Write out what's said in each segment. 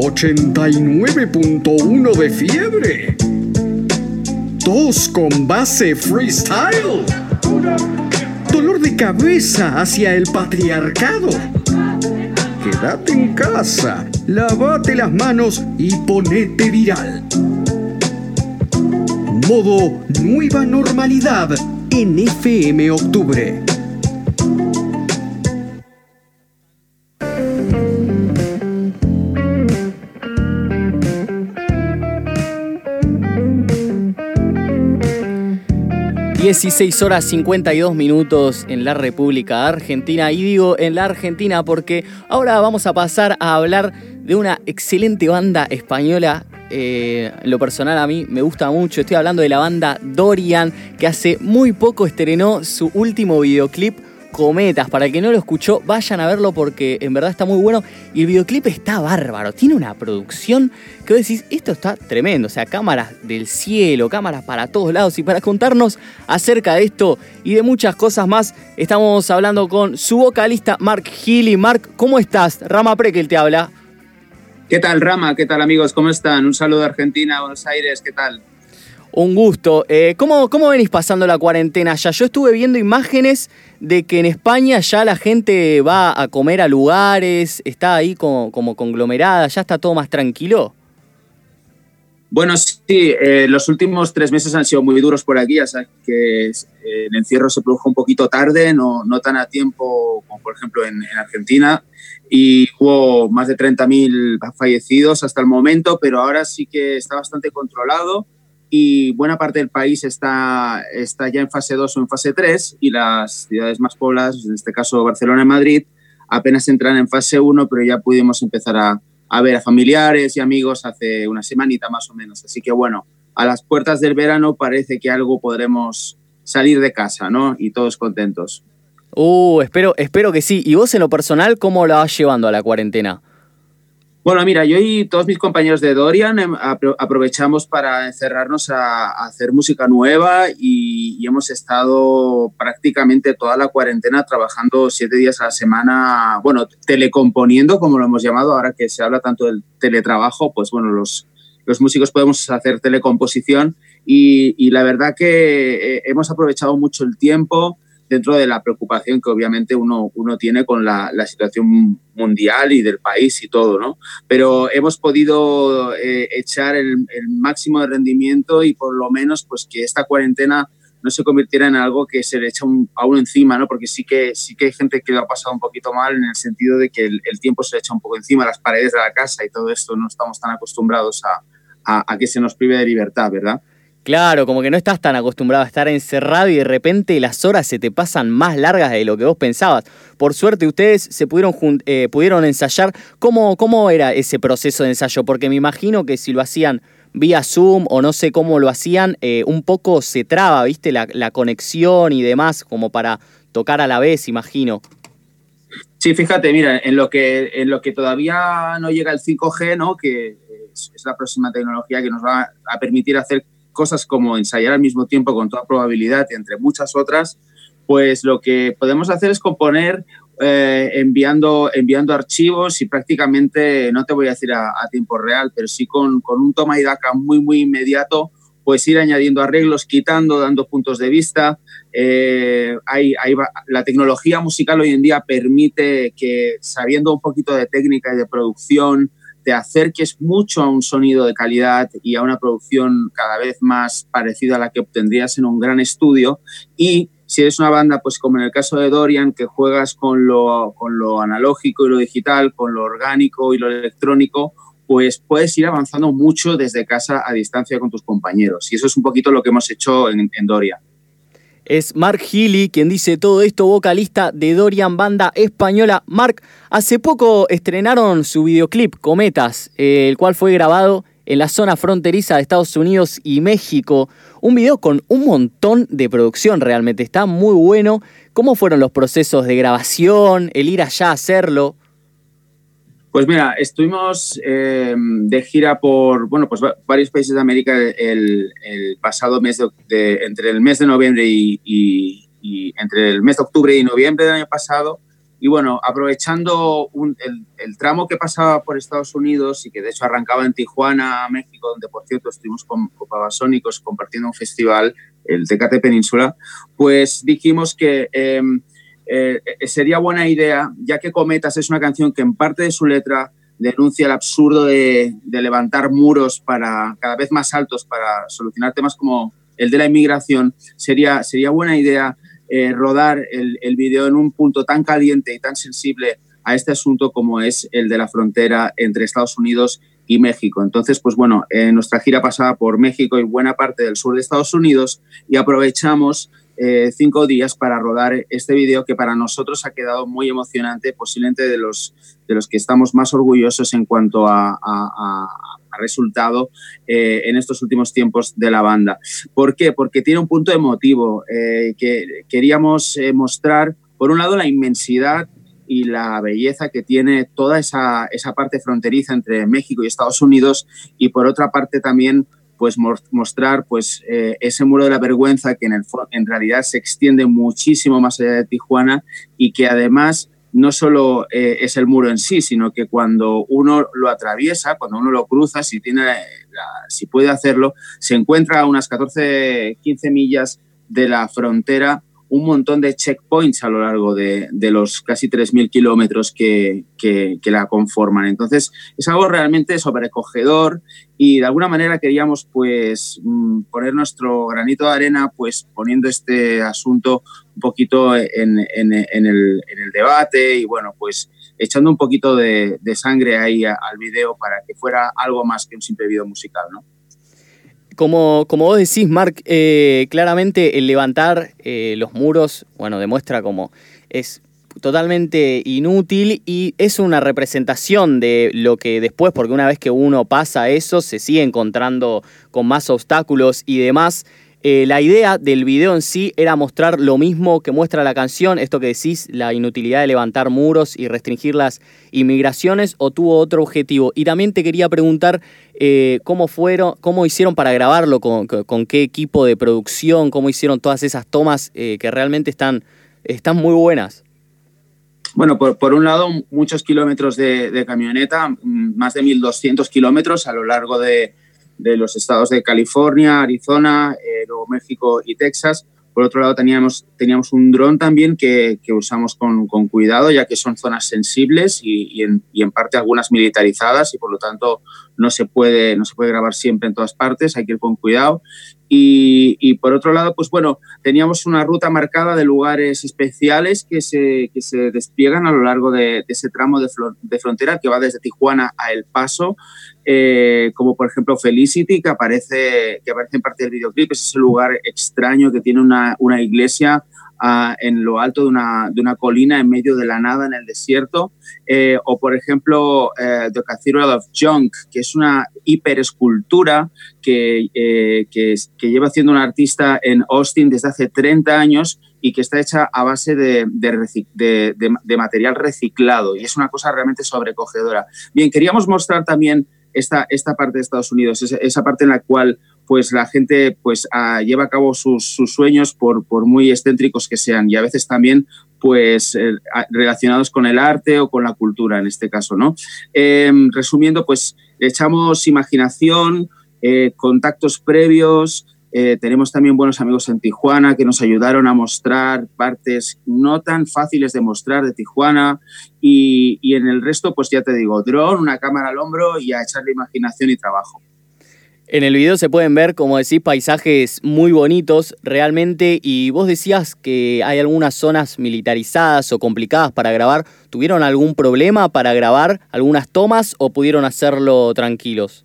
89.1 de fiebre. Tos con base freestyle. Dolor de cabeza hacia el patriarcado. Quédate en casa, lavate las manos y ponete viral. Modo Nueva Normalidad en FM Octubre. ...16 horas 52 minutos en la República Argentina... ...y digo en la Argentina porque ahora vamos a pasar a hablar de una excelente banda española eh, lo personal a mí me gusta mucho. Estoy hablando de la banda Dorian, que hace muy poco estrenó su último videoclip. Cometas, para el que no lo escuchó, vayan a verlo porque en verdad está muy bueno y el videoclip está bárbaro, tiene una producción que vos decís, esto está tremendo, o sea, cámaras del cielo, cámaras para todos lados y para contarnos acerca de esto y de muchas cosas más, estamos hablando con su vocalista Mark Healy. Mark, ¿cómo estás? Rama Prekel te habla. ¿Qué tal, Rama? ¿Qué tal, amigos? ¿Cómo están? Un saludo de Argentina, Buenos Aires, ¿qué tal? Un gusto. Eh, ¿cómo, ¿Cómo venís pasando la cuarentena ya? Yo estuve viendo imágenes de que en España ya la gente va a comer a lugares, está ahí como, como conglomerada, ya está todo más tranquilo. Bueno, sí, eh, los últimos tres meses han sido muy duros por aquí, ya sabes que eh, el encierro se produjo un poquito tarde, no, no tan a tiempo como por ejemplo en, en Argentina, y hubo más de 30.000 fallecidos hasta el momento, pero ahora sí que está bastante controlado y buena parte del país está, está ya en fase 2 o en fase 3 y las ciudades más pobladas, en este caso Barcelona y Madrid, apenas entran en fase 1, pero ya pudimos empezar a, a ver a familiares y amigos hace una semanita más o menos. Así que bueno, a las puertas del verano parece que algo podremos salir de casa, ¿no? Y todos contentos. Uh, espero, espero que sí. ¿Y vos en lo personal cómo la vas llevando a la cuarentena? Bueno, mira, yo y todos mis compañeros de Dorian em, aprovechamos para encerrarnos a, hacer música nueva y, hemos estado prácticamente toda la cuarentena trabajando siete días a la semana, bueno, telecomponiendo, como lo hemos llamado, ahora que se habla tanto del teletrabajo, pues bueno, los, los músicos podemos hacer telecomposición y, la verdad que eh, hemos aprovechado mucho el tiempo dentro de la preocupación que obviamente uno, uno tiene con la, la situación mundial y del país y todo, ¿no? Pero hemos podido eh, echar el, el, máximo de rendimiento y por lo menos pues que esta cuarentena no se convirtiera en algo que se le echa un, a uno encima, ¿no? Porque sí que, sí que hay gente que lo ha pasado un poquito mal en el sentido de que el, el tiempo se le echa un poco encima, las paredes de la casa y todo esto, no estamos tan acostumbrados a, a, a que se nos prive de libertad, ¿verdad? Claro, como que no estás tan acostumbrado a estar encerrado y de repente las horas se te pasan más largas de lo que vos pensabas. Por suerte ustedes se pudieron, eh, pudieron ensayar. ¿Cómo, ¿Cómo era ese proceso de ensayo? Porque me imagino que si lo hacían vía Zoom o no sé cómo lo hacían, eh, un poco se traba, ¿viste? La, la conexión y demás, como para tocar a la vez, imagino. Sí, fíjate, mira, en lo que, en lo que todavía no llega el 5G, ¿no? que es, es la próxima tecnología que nos va a permitir hacer cosas como ensayar al mismo tiempo con toda probabilidad, entre muchas otras, pues lo que podemos hacer es componer eh, enviando, enviando archivos y prácticamente, no te voy a decir a, a tiempo real, pero sí con, con, un toma y daca muy, muy inmediato, pues ir añadiendo arreglos, quitando, dando puntos de vista. Eh, hay, la tecnología musical hoy en día permite que, sabiendo un poquito de técnica y de producción, te acerques mucho a un sonido de calidad y a una producción cada vez más parecida a la que obtendrías en un gran estudio y si eres una banda, pues como en el caso de Dorian, que juegas con lo, con lo analógico y lo digital, con lo orgánico y lo electrónico, pues puedes ir avanzando mucho desde casa a distancia con tus compañeros. Y eso es un poquito lo que hemos hecho en, en Dorian es Mark Healy, quien dice todo esto, vocalista de Dorian, banda española. Mark, hace poco estrenaron su videoclip Cometas, eh, el cual fue grabado en la zona fronteriza de Estados Unidos y México. Un video con un montón de producción realmente, está muy bueno. ¿Cómo fueron los procesos de grabación, el ir allá a hacerlo? Pues mira, estuvimos eh, de gira por bueno, pues varios países de América el, el pasado mes de, de, entre el mes de noviembre y, y, y, entre el mes de octubre y noviembre del año pasado. Y bueno, aprovechando el, tramo que pasaba por Estados Unidos y que de hecho arrancaba en Tijuana, México, donde por cierto estuvimos con, con compartiendo un festival, el Tecate Península, pues dijimos que em, eh, sería buena idea, ya que Cometas es una canción que en parte de su letra denuncia el absurdo de, levantar muros para cada vez más altos para solucionar temas como el de la inmigración, sería, sería buena idea eh, rodar el, el video en un punto tan caliente y tan sensible a este asunto como es el de la frontera entre Estados Unidos y México. Entonces, pues bueno, nuestra gira pasaba por México y buena parte del sur de Estados Unidos y aprovechamos eh, cinco días para rodar este video que para nosotros ha quedado muy emocionante, posiblemente de los, de los que estamos más orgullosos en cuanto a, resultado eh, en estos últimos tiempos de la banda. ¿Por qué? Porque tiene un punto emotivo eh, que queríamos mostrar, por un lado, la inmensidad y la belleza que tiene toda esa, esa parte fronteriza entre México y Estados Unidos y por otra parte también pues mostrar pues eh, ese muro de la vergüenza que en, el, en realidad se extiende muchísimo más allá de Tijuana y que además no solo eh, es el muro en sí, sino que cuando uno lo atraviesa, cuando uno lo cruza, si, tiene si puede hacerlo, se encuentra a unas 14, 15 millas de la frontera un montón de checkpoints a lo largo de, los casi 3.000 kilómetros que, la conforman. Entonces, es algo realmente sobrecogedor y de alguna manera queríamos pues mm, poner nuestro granito de arena pues poniendo este asunto un poquito en, el, debate y bueno, pues echando un poquito de, de sangre ahí al video para que fuera algo más que un simple video musical, ¿no? Como, como vos decís, Mark, eh, claramente el levantar eh, los muros, bueno, demuestra como es totalmente inútil y es una representación de lo que después, porque una vez que uno pasa eso, se sigue encontrando con más obstáculos y demás. Eh, la idea del video en sí era mostrar lo mismo que muestra la canción, esto que decís, la inutilidad de levantar muros y restringir las inmigraciones, o tuvo otro objetivo. Y también te quería preguntar eh, cómo fueron, cómo hicieron para grabarlo, con, qué equipo de producción, cómo hicieron todas esas tomas eh, que realmente están, están muy buenas. Bueno, por, un lado, muchos kilómetros de, de camioneta, mm, más de 1.200 kilómetros a lo largo de, de los estados de California, Arizona, eh, Nuevo México y Texas. Por otro lado, teníamos, teníamos un dron también que, que usamos con, con, cuidado, ya que son zonas sensibles y, y, en, y, en, parte algunas militarizadas y por lo tanto no se, puede, no se puede grabar siempre en todas partes, hay que ir con cuidado. Y, por otro lado, pues bueno, teníamos una ruta marcada de lugares especiales que se, que se despliegan a lo largo de, ese tramo de, de, frontera que va desde Tijuana a El Paso, eh, como por ejemplo Felicity, que aparece, que aparece en parte del videoclip, es ese lugar extraño que tiene una, una iglesia en lo alto de una, de una, colina en medio de la nada en el desierto. Eh, o, por ejemplo, eh, The Cathedral of Junk, que es una hiperescultura que, eh, que, que, lleva haciendo un artista en Austin desde hace 30 años y que está hecha a base de, de, de material reciclado. Y es una cosa realmente sobrecogedora. Bien, queríamos mostrar también esta, esta parte de Estados Unidos, esa, parte en la cual pues la gente pues lleva a cabo sus, sueños por, muy excéntricos que sean y a veces también pues relacionados con el arte o con la cultura en este caso, ¿no? Em, resumiendo, pues echamos imaginación, eh, contactos previos, eh, tenemos también buenos amigos en Tijuana que nos ayudaron a mostrar partes no tan fáciles de mostrar de Tijuana y, y en el resto, pues ya te digo, dron, una cámara al hombro y a echarle imaginación y trabajo. En el video se pueden ver, como decís, paisajes muy bonitos realmente y vos decías que hay algunas zonas militarizadas o complicadas para grabar. ¿Tuvieron algún problema para grabar algunas tomas o pudieron hacerlo tranquilos?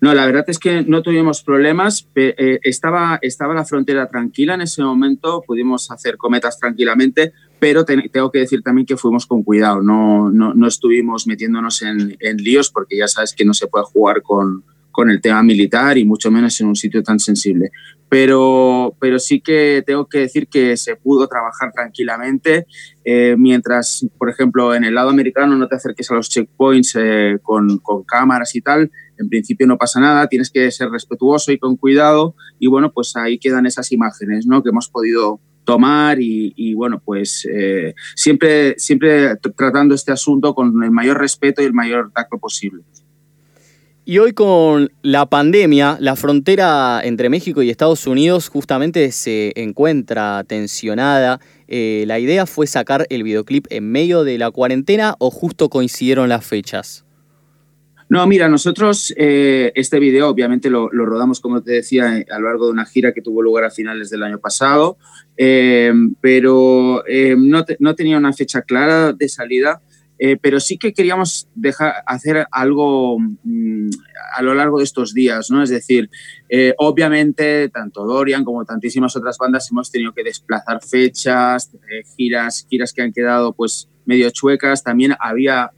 No, la verdad es que no tuvimos problemas. Eh, estaba, estaba la frontera tranquila en ese momento, pudimos hacer cometas tranquilamente, pero tengo que decir también que fuimos con cuidado, no, no, no estuvimos metiéndonos en, en líos porque ya sabes que no se puede jugar con, con el tema militar y mucho menos en un sitio tan sensible. Pero, pero sí que tengo que decir que se pudo trabajar tranquilamente, eh, mientras, por ejemplo, en el lado americano no te acerques a los checkpoints eh, con, con, cámaras y tal, en principio no pasa nada, tienes que ser respetuoso y con cuidado y bueno, pues ahí quedan esas imágenes ¿no? que hemos podido tomar y, bueno, pues eh, siempre, siempre tratando este asunto con el mayor respeto y el mayor tacto posible. Y hoy con la pandemia, la frontera entre México y Estados Unidos justamente se encuentra tensionada. Eh, ¿La idea fue sacar el videoclip en medio de la cuarentena o justo coincidieron las fechas? No, mira, nosotros eh, este video obviamente lo, rodamos, como te decía, a lo largo de una gira que tuvo lugar a finales del año pasado, eh, pero no, no, tenía una fecha clara de salida. Eh, pero sí que queríamos dejar, hacer algo mm, a lo largo de estos días, ¿no? Es decir, eh, obviamente tanto Dorian como tantísimas otras bandas hemos tenido que desplazar fechas, eh, giras, giras que han quedado pues medio chuecas. También había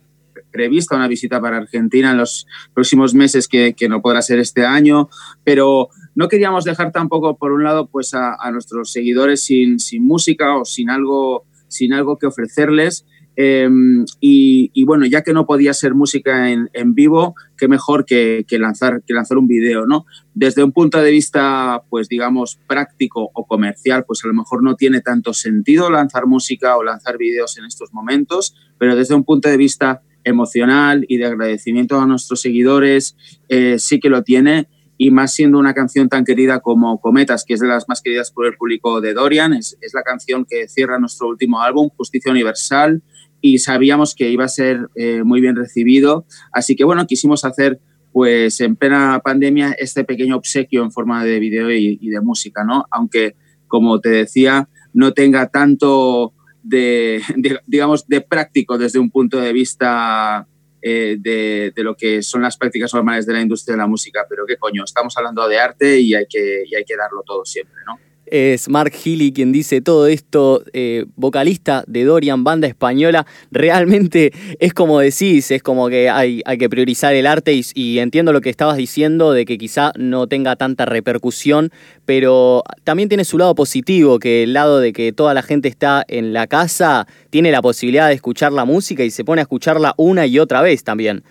prevista una visita para Argentina en los próximos meses que, no podrá ser este año, pero no queríamos dejar tampoco, por un lado, pues a, nuestros seguidores sin, sin música o sin algo, sin algo que ofrecerles. Em, y, bueno, ya que no podía ser música en, vivo, qué mejor que, lanzar, que lanzar un video, ¿no? Desde un punto de vista, pues digamos, práctico o comercial, pues a lo mejor no tiene tanto sentido lanzar música o lanzar videos en estos momentos, pero desde un punto de vista emocional y de agradecimiento a nuestros seguidores, eh, sí que lo tiene y más siendo una canción tan querida como Cometas, que es de las más queridas por el público de Dorian, es, la canción que cierra nuestro último álbum, Justicia Universal, y sabíamos que iba a ser eh, muy bien recibido. Así que bueno, quisimos hacer pues en plena pandemia este pequeño obsequio en forma de video y, de música, ¿no? Aunque, como te decía, no tenga tanto de, digamos, de práctico desde un punto de vista eh, de, lo que son las prácticas normales de la industria de la música, pero qué coño, estamos hablando de arte y hay que, y hay que darlo todo siempre, ¿no? Es Mark Healy quien dice todo esto, eh, vocalista de Dorian, banda española. Realmente es como decís, es como que hay, hay que priorizar el arte y, entiendo lo que estabas diciendo de que quizá no tenga tanta repercusión, pero también tiene su lado positivo, que el lado de que toda la gente está en la casa tiene la posibilidad de escuchar la música y se pone a escucharla una y otra vez también.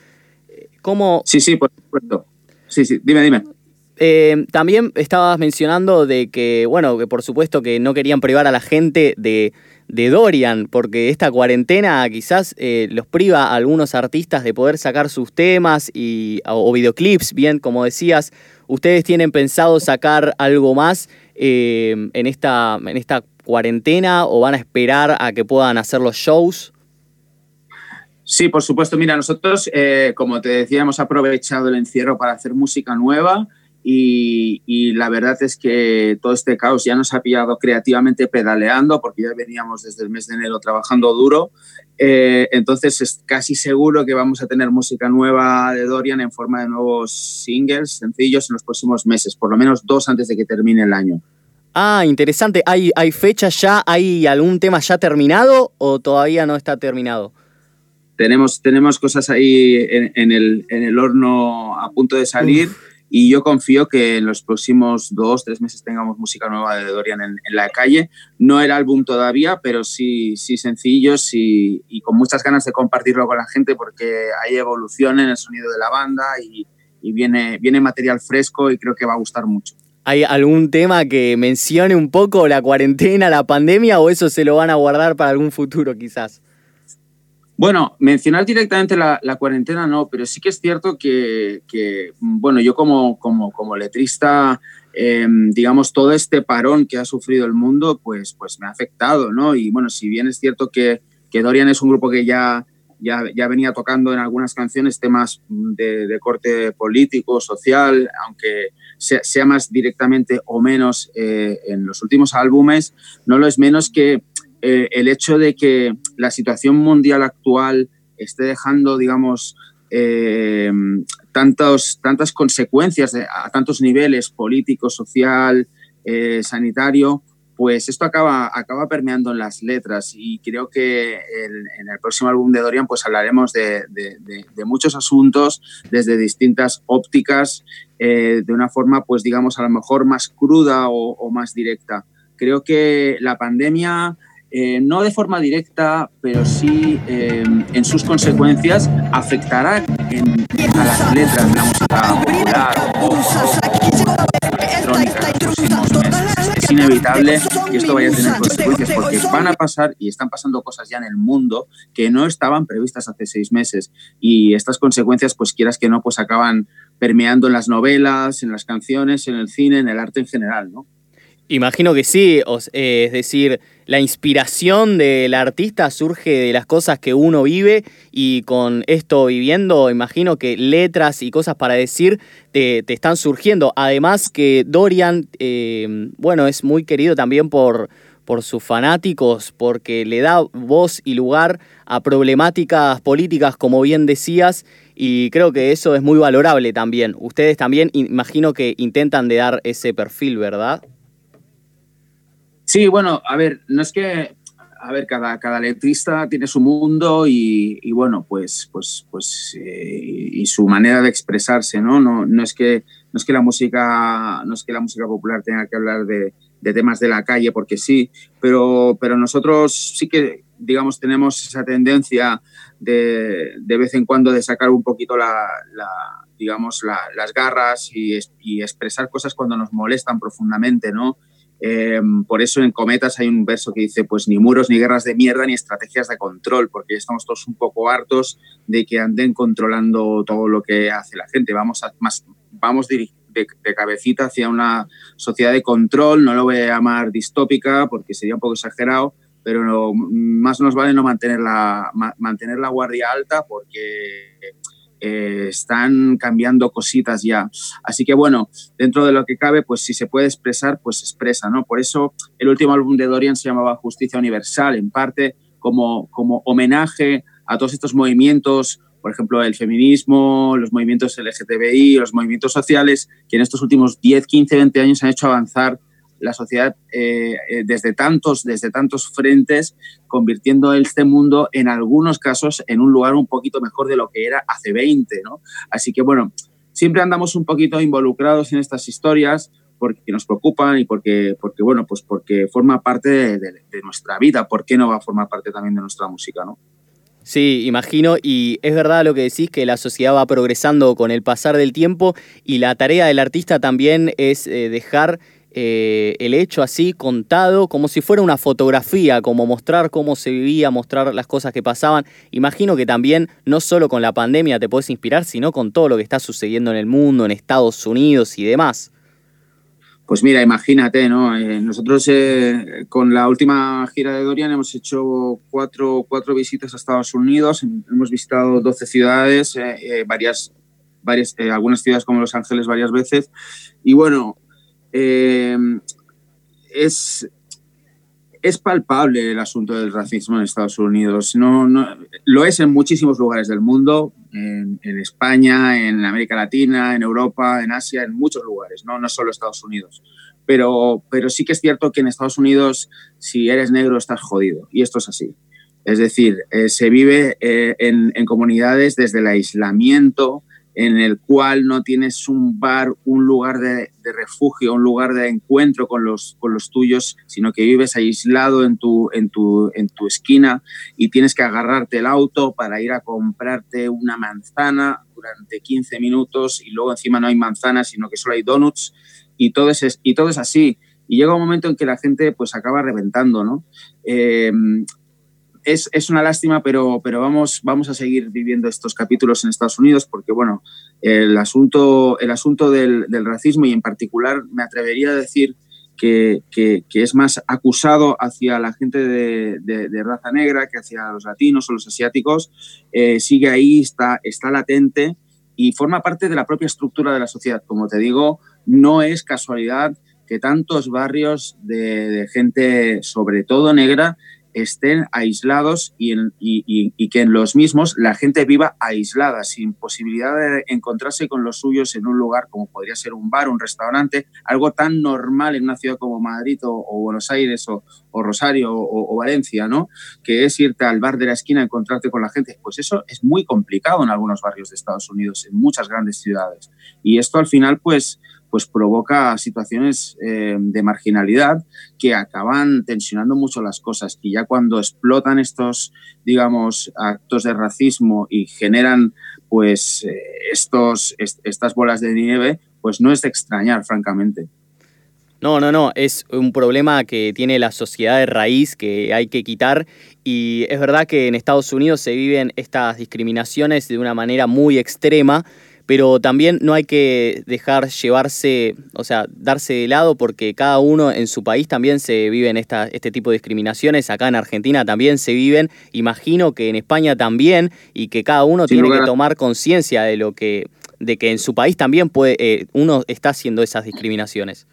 ¿Cómo... Sí, sí, por supuesto. Sí, sí, dime, dime. Eh, también estabas mencionando de que, bueno, que por supuesto que no querían privar a la gente de, Dorian, porque esta cuarentena quizás eh, los priva a algunos artistas de poder sacar sus temas y, o, videoclips, bien, como decías, ¿ustedes tienen pensado sacar algo más eh, en, esta, en esta cuarentena o van a esperar a que puedan hacer los shows? Sí, por supuesto. Mira, nosotros, como te decía, hemos aprovechado el encierro para hacer música nueva. Y, la verdad es que todo este caos ya nos ha pillado creativamente pedaleando porque ya veníamos desde el mes de enero trabajando duro. Eh, entonces es casi seguro que vamos a tener música nueva de Dorian en forma de nuevos singles, sencillos en los próximos meses, por lo menos dos antes de que termine el año. Ah, interesante. ¿Hay, hay fechas ya? ¿Hay algún tema ya terminado o todavía no está terminado? Tenemos, tenemos cosas ahí en, el, en el, horno a punto de salir. Y yo confío que en los próximos dos, tres meses tengamos música nueva de Dorian en, la calle. No el álbum todavía, pero sí, sí sencillos y, y, con muchas ganas de compartirlo con la gente porque hay evolución en el sonido de la banda y, y viene, viene material fresco y creo que va a gustar mucho. ¿Hay algún tema que mencione un poco la cuarentena, la pandemia o eso se lo van a guardar para algún futuro quizás? Bueno, mencionar directamente la, cuarentena no, pero sí que es cierto que, bueno, yo como, como, como letrista, em, digamos, todo este parón que ha sufrido el mundo, pues, pues me ha afectado, ¿no? Y bueno, si bien es cierto que, que Dorian es un grupo que ya, ya, ya, venía tocando en algunas canciones temas de, corte político, social, aunque sea, más directamente o menos eh, en los últimos álbumes, no lo es menos que eh, el hecho de que la situación mundial actual esté dejando, digamos, eh, tantos, tantas consecuencias a tantos niveles, político, social, eh, sanitario, pues esto acaba, acaba permeando en las letras y creo que en el próximo álbum de Dorian pues hablaremos de, muchos asuntos desde distintas ópticas, de una forma pues digamos a lo mejor más cruda o más directa. Creo que la pandemia eh, no de forma directa, pero sí eh, en sus consecuencias, afectará a las letras la Es inevitable que esto vaya a tener consecuencias, porque van a pasar y están pasando cosas ya en el mundo que no estaban previstas hace seis meses. Y estas consecuencias, pues quieras que no, pues acaban permeando en las novelas, en las canciones, en el cine, en el arte en general, ¿no? Imagino que sí, eh, es decir, la inspiración del artista surge de las cosas que uno vive y con esto viviendo, imagino que letras y cosas para decir te, están surgiendo. Además que Dorian, eh, bueno, es muy querido también por, por sus fanáticos, porque le da voz y lugar a problemáticas políticas, como bien decías, y creo que eso es muy valorable también. Ustedes también imagino que intentan de dar ese perfil, ¿verdad? Sí, bueno, a ver, no es que, a ver, cada, cada letrista tiene su mundo y, bueno, pues, pues, pues, eh, y su manera de expresarse, ¿no? No, no es que, no es que la música, no es que la música popular tenga que hablar de, temas de la calle, porque sí, pero, pero nosotros sí que, digamos, tenemos esa tendencia de, de vez en cuando de sacar un poquito la, digamos, las garras y, expresar cosas cuando nos molestan profundamente, ¿no? Eh, por eso en Cometas hay un verso que dice, pues ni muros, ni guerras de mierda, ni estrategias de control, porque estamos todos un poco hartos de que anden controlando todo lo que hace la gente. Vamos, a, más, vamos de, cabecita hacia una sociedad de control, no lo voy a llamar distópica porque sería un poco exagerado, pero más nos vale no mantener la, mantener la guardia alta porque están cambiando cositas ya. Así que bueno, dentro de lo que cabe, pues si se puede expresar, pues expresa, ¿no? Por eso el último álbum de Dorian se llamaba Justicia Universal, en parte como, como homenaje a todos estos movimientos, por ejemplo, el feminismo, los movimientos LGTBI, los movimientos sociales, que en estos últimos 10, 15, 20 años han hecho avanzar la sociedad eh, eh, desde, tantos, desde tantos frentes, convirtiendo este mundo en algunos casos en un lugar un poquito mejor de lo que era hace 20. ¿no? Así que bueno, siempre andamos un poquito involucrados en estas historias porque nos preocupan y porque, porque bueno, pues porque forma parte de, nuestra vida. ¿Por qué no va a formar parte también de nuestra música? ¿no? Sí, imagino, y es verdad lo que decís, que la sociedad va progresando con el pasar del tiempo y la tarea del artista también es eh, dejar eh, el hecho así contado como si fuera una fotografía, como mostrar cómo se vivía, mostrar las cosas que pasaban. Imagino que también no solo con la pandemia te puedes inspirar, sino con todo lo que está sucediendo en el mundo, en Estados Unidos y demás. Pues mira, imagínate, ¿no? Eh, nosotros eh, con la última gira de Dorian hemos hecho cuatro, cuatro visitas a Estados Unidos, hemos visitado 12 ciudades, varias, varias algunas ciudades como Los Ángeles varias veces. Y bueno, eh, es, es palpable el asunto del racismo en Estados Unidos. No, lo es en muchísimos lugares del mundo, en, España, en América Latina, en Europa, en Asia, en muchos lugares, no, no solo Estados Unidos. Pero, pero sí que es cierto que en Estados Unidos, si eres negro, estás jodido. Y esto es así. Es decir, eh, se vive eh, en, comunidades desde el aislamiento, en el cual no tienes un bar, un lugar de, refugio, un lugar de encuentro con los, con los tuyos, sino que vives aislado en tu, en, tu, en tu esquina y tienes que agarrarte el auto para ir a comprarte una manzana durante 15 minutos y luego encima no hay manzanas, sino que solo hay donuts y todo es, y todo es así. Y llega un momento en que la gente pues acaba reventando, ¿no? Eh, es, una lástima, pero, pero vamos, vamos a seguir viviendo estos capítulos en Estados Unidos porque, bueno, el asunto, el asunto del, racismo y en particular me atrevería a decir que, es más acusado hacia la gente de, raza negra que hacia los latinos o los asiáticos, eh, sigue ahí, está, está latente y forma parte de la propia estructura de la sociedad. Como te digo, no es casualidad que tantos barrios de, gente, sobre todo negra, estén aislados y, que en los mismos la gente viva aislada, sin posibilidad de encontrarse con los suyos en un lugar como podría ser un bar, un restaurante, algo tan normal en una ciudad como Madrid o, Buenos Aires o, Rosario o, Valencia, ¿no? Que es irte al bar de la esquina, encontrarte con la gente. Pues eso es muy complicado en algunos barrios de Estados Unidos, en muchas grandes ciudades. Y esto al final, pues, pues provoca situaciones eh, de marginalidad que acaban tensionando mucho las cosas y ya cuando explotan estos, digamos, actos de racismo y generan pues eh, estos, estas bolas de nieve, pues no es de extrañar, francamente. No, no, no, es un problema que tiene la sociedad de raíz que hay que quitar y es verdad que en Estados Unidos se viven estas discriminaciones de una manera muy extrema, pero también no hay que dejar llevarse, o sea, darse de lado porque cada uno en su país también se viven esta, este tipo de discriminaciones, acá en Argentina también se viven, imagino que en España también y que cada uno tiene que tomar conciencia de lo que de que en su país también puede eh, uno está haciendo esas discriminaciones.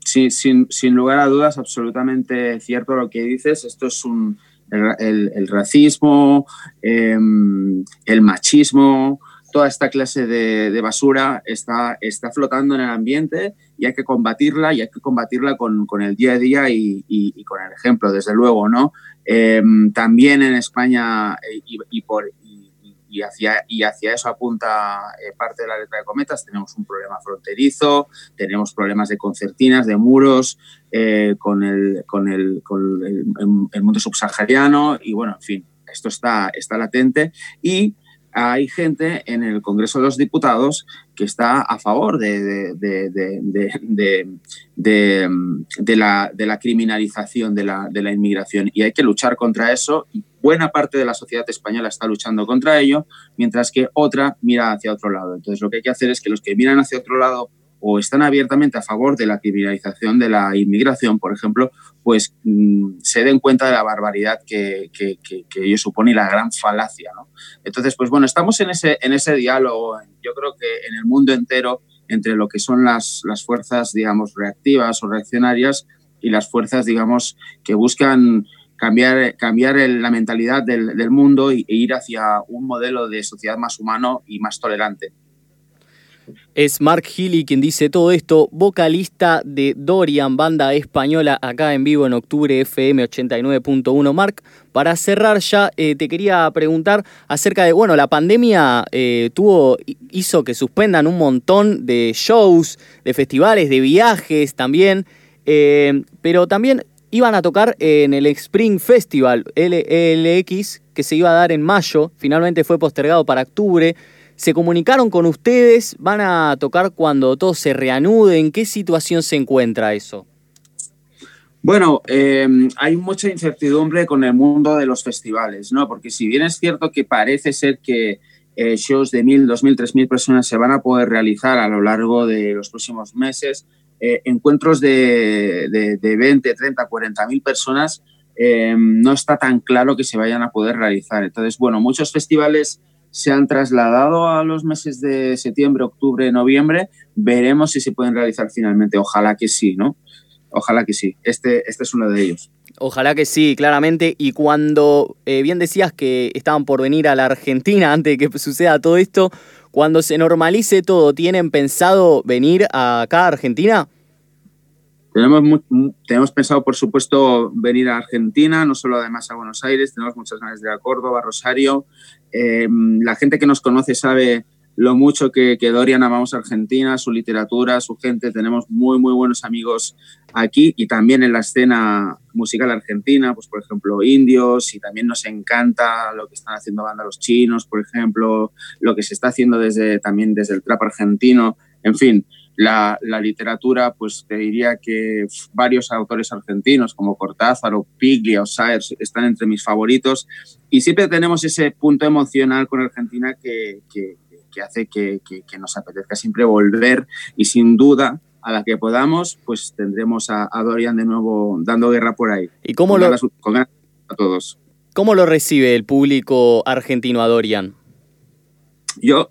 Sí, sin, sin, lugar a dudas, absolutamente cierto lo que dices. Esto es un, el, racismo, em, el machismo, toda esta clase de, basura está, está flotando en el ambiente y hay que combatirla y hay que combatirla con, con el día a día y, con el ejemplo, desde luego, ¿no? Em, también en España eh, y, por, y hacia, y hacia eso apunta eh, parte de la letra de cometas. Tenemos un problema fronterizo, tenemos problemas de concertinas, de muros eh, con, el, con, el, con el, mundo subsahariano y bueno, en fin, esto está, está latente y hay gente en el Congreso de los Diputados que está a favor de, la, criminalización de la, inmigración y hay que luchar contra eso. Buena parte de la sociedad española está luchando contra ello, mientras que otra mira hacia otro lado. Entonces lo que hay que hacer es que los que miran hacia otro lado o están abiertamente a favor de la criminalización de la inmigración, por ejemplo, pues mm, se den cuenta de la barbaridad que, que, que, ello supone y la gran falacia. ¿no? Entonces, pues bueno, estamos en ese, en ese diálogo, yo creo que en el mundo entero, entre lo que son las, las fuerzas, digamos, reactivas o reaccionarias y las fuerzas, digamos, que buscan cambiar, cambiar la mentalidad del, del mundo e ir hacia un modelo de sociedad más humano y más tolerante. Es Mark Healy quien dice todo esto, vocalista de Dorian, banda española, acá en vivo en octubre FM 89.1. Mark, para cerrar ya, eh, te quería preguntar acerca de, bueno, la pandemia eh, tuvo, hizo que suspendan un montón de shows, de festivales, de viajes también, eh, pero también iban a tocar en el Spring Festival LX, que se iba a dar en mayo, finalmente fue postergado para octubre. ¿Se comunicaron con ustedes? ¿Van a tocar cuando todo se reanude? ¿En qué situación se encuentra eso? Bueno, eh, hay mucha incertidumbre con el mundo de los festivales, ¿no? Porque si bien es cierto que parece ser que eh, shows de 1.000, 2.000, 3.000 personas se van a poder realizar a lo largo de los próximos meses, eh, encuentros de, de, 20, 30, 40.000 personas no está tan claro que se vayan a poder realizar. Entonces, bueno, muchos festivales se han trasladado a los meses de septiembre, octubre, noviembre. Veremos si se pueden realizar finalmente. Ojalá que sí, ¿no? Ojalá que sí. Este, este es uno de ellos. Ojalá que sí, claramente. Y cuando eh, bien decías que estaban por venir a la Argentina antes de que suceda todo esto, cuando se normalice todo, ¿tienen pensado venir acá a Argentina? Tenemos, tenemos pensado, por supuesto, venir a Argentina, no solo además a Buenos Aires, tenemos muchas ganas de ir a Córdoba, Rosario. Eh, la gente que nos conoce sabe lo mucho que, que, Dorian amamos Argentina, su literatura, su gente. Tenemos muy, muy buenos amigos aquí y también en la escena musical argentina, pues por ejemplo, indios, y también nos encanta lo que están haciendo banda los chinos, por ejemplo, lo que se está haciendo desde, también desde el trap argentino. En fin, la, literatura, pues te diría que varios autores argentinos como Cortázar o Piglia o Saers están entre mis favoritos y siempre tenemos ese punto emocional con Argentina que, que, hace que, que, nos apetezca siempre volver y sin duda a la que podamos, pues tendremos a, Dorian de nuevo dando guerra por ahí. ¿Y cómo lo, a todos. ¿Cómo lo recibe el público argentino a Dorian? Yo,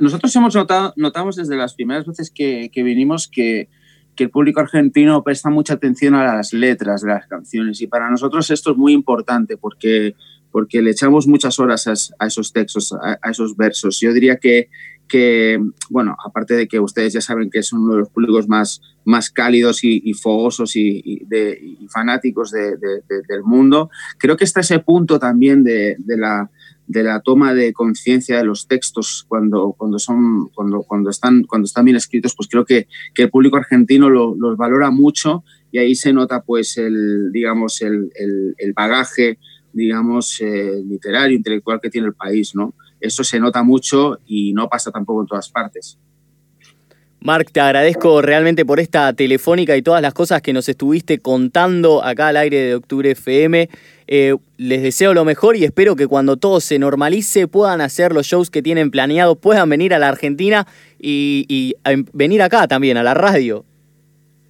nosotros hemos notado, notamos desde las primeras veces que, que vinimos que, que, el público argentino presta mucha atención a las letras de las canciones y para nosotros esto es muy importante porque, porque le echamos muchas horas a, esos textos, a, esos versos. Yo diría que, que, bueno, aparte de que ustedes ya saben que es uno de los públicos más, más cálidos y, fogosos y, fanáticos de, del mundo, creo que está ese punto también de, la de la toma de conciencia de los textos cuando, cuando, son, cuando, cuando, están, cuando están bien escritos, pues creo que, que el público argentino los valora mucho y ahí se nota pues el, digamos, el, el, bagaje digamos, eh, literario, intelectual que tiene el país, ¿no? Eso se nota mucho y no pasa tampoco en todas partes. Marc, te agradezco realmente por esta telefónica y todas las cosas que nos estuviste contando acá al aire de Octubre FM. Eh, les deseo lo mejor y espero que cuando todo se normalice puedan hacer los shows que tienen planeados, puedan venir a la Argentina y, venir acá también, a la radio.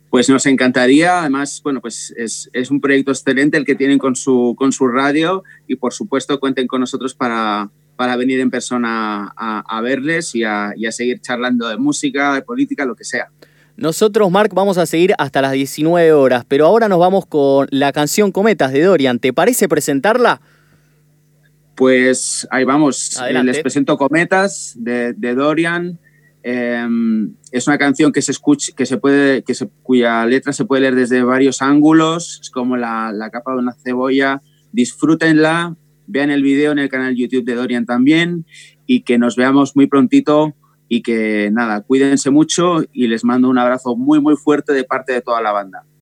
Pues nos encantaría, además, bueno, pues es, un proyecto excelente el que tienen con su, con su radio y por supuesto cuenten con nosotros para, para venir en persona a, verles y a, seguir charlando de música, de política, lo que sea. Nosotros, Mark, vamos a seguir hasta las 19 horas, pero ahora nos vamos con la canción Cometas de Dorian. ¿Te parece presentarla? Pues ahí vamos. Les presento Cometas de, Dorian. Em, es una canción que se escucha, que se puede, que se, cuya letra se puede leer desde varios ángulos, es como la, la capa de una cebolla. Disfrútenla, vean el video en el canal YouTube de Dorian también y que nos veamos muy prontito y que nada, cuídense mucho y les mando un abrazo muy muy fuerte de parte de toda la banda.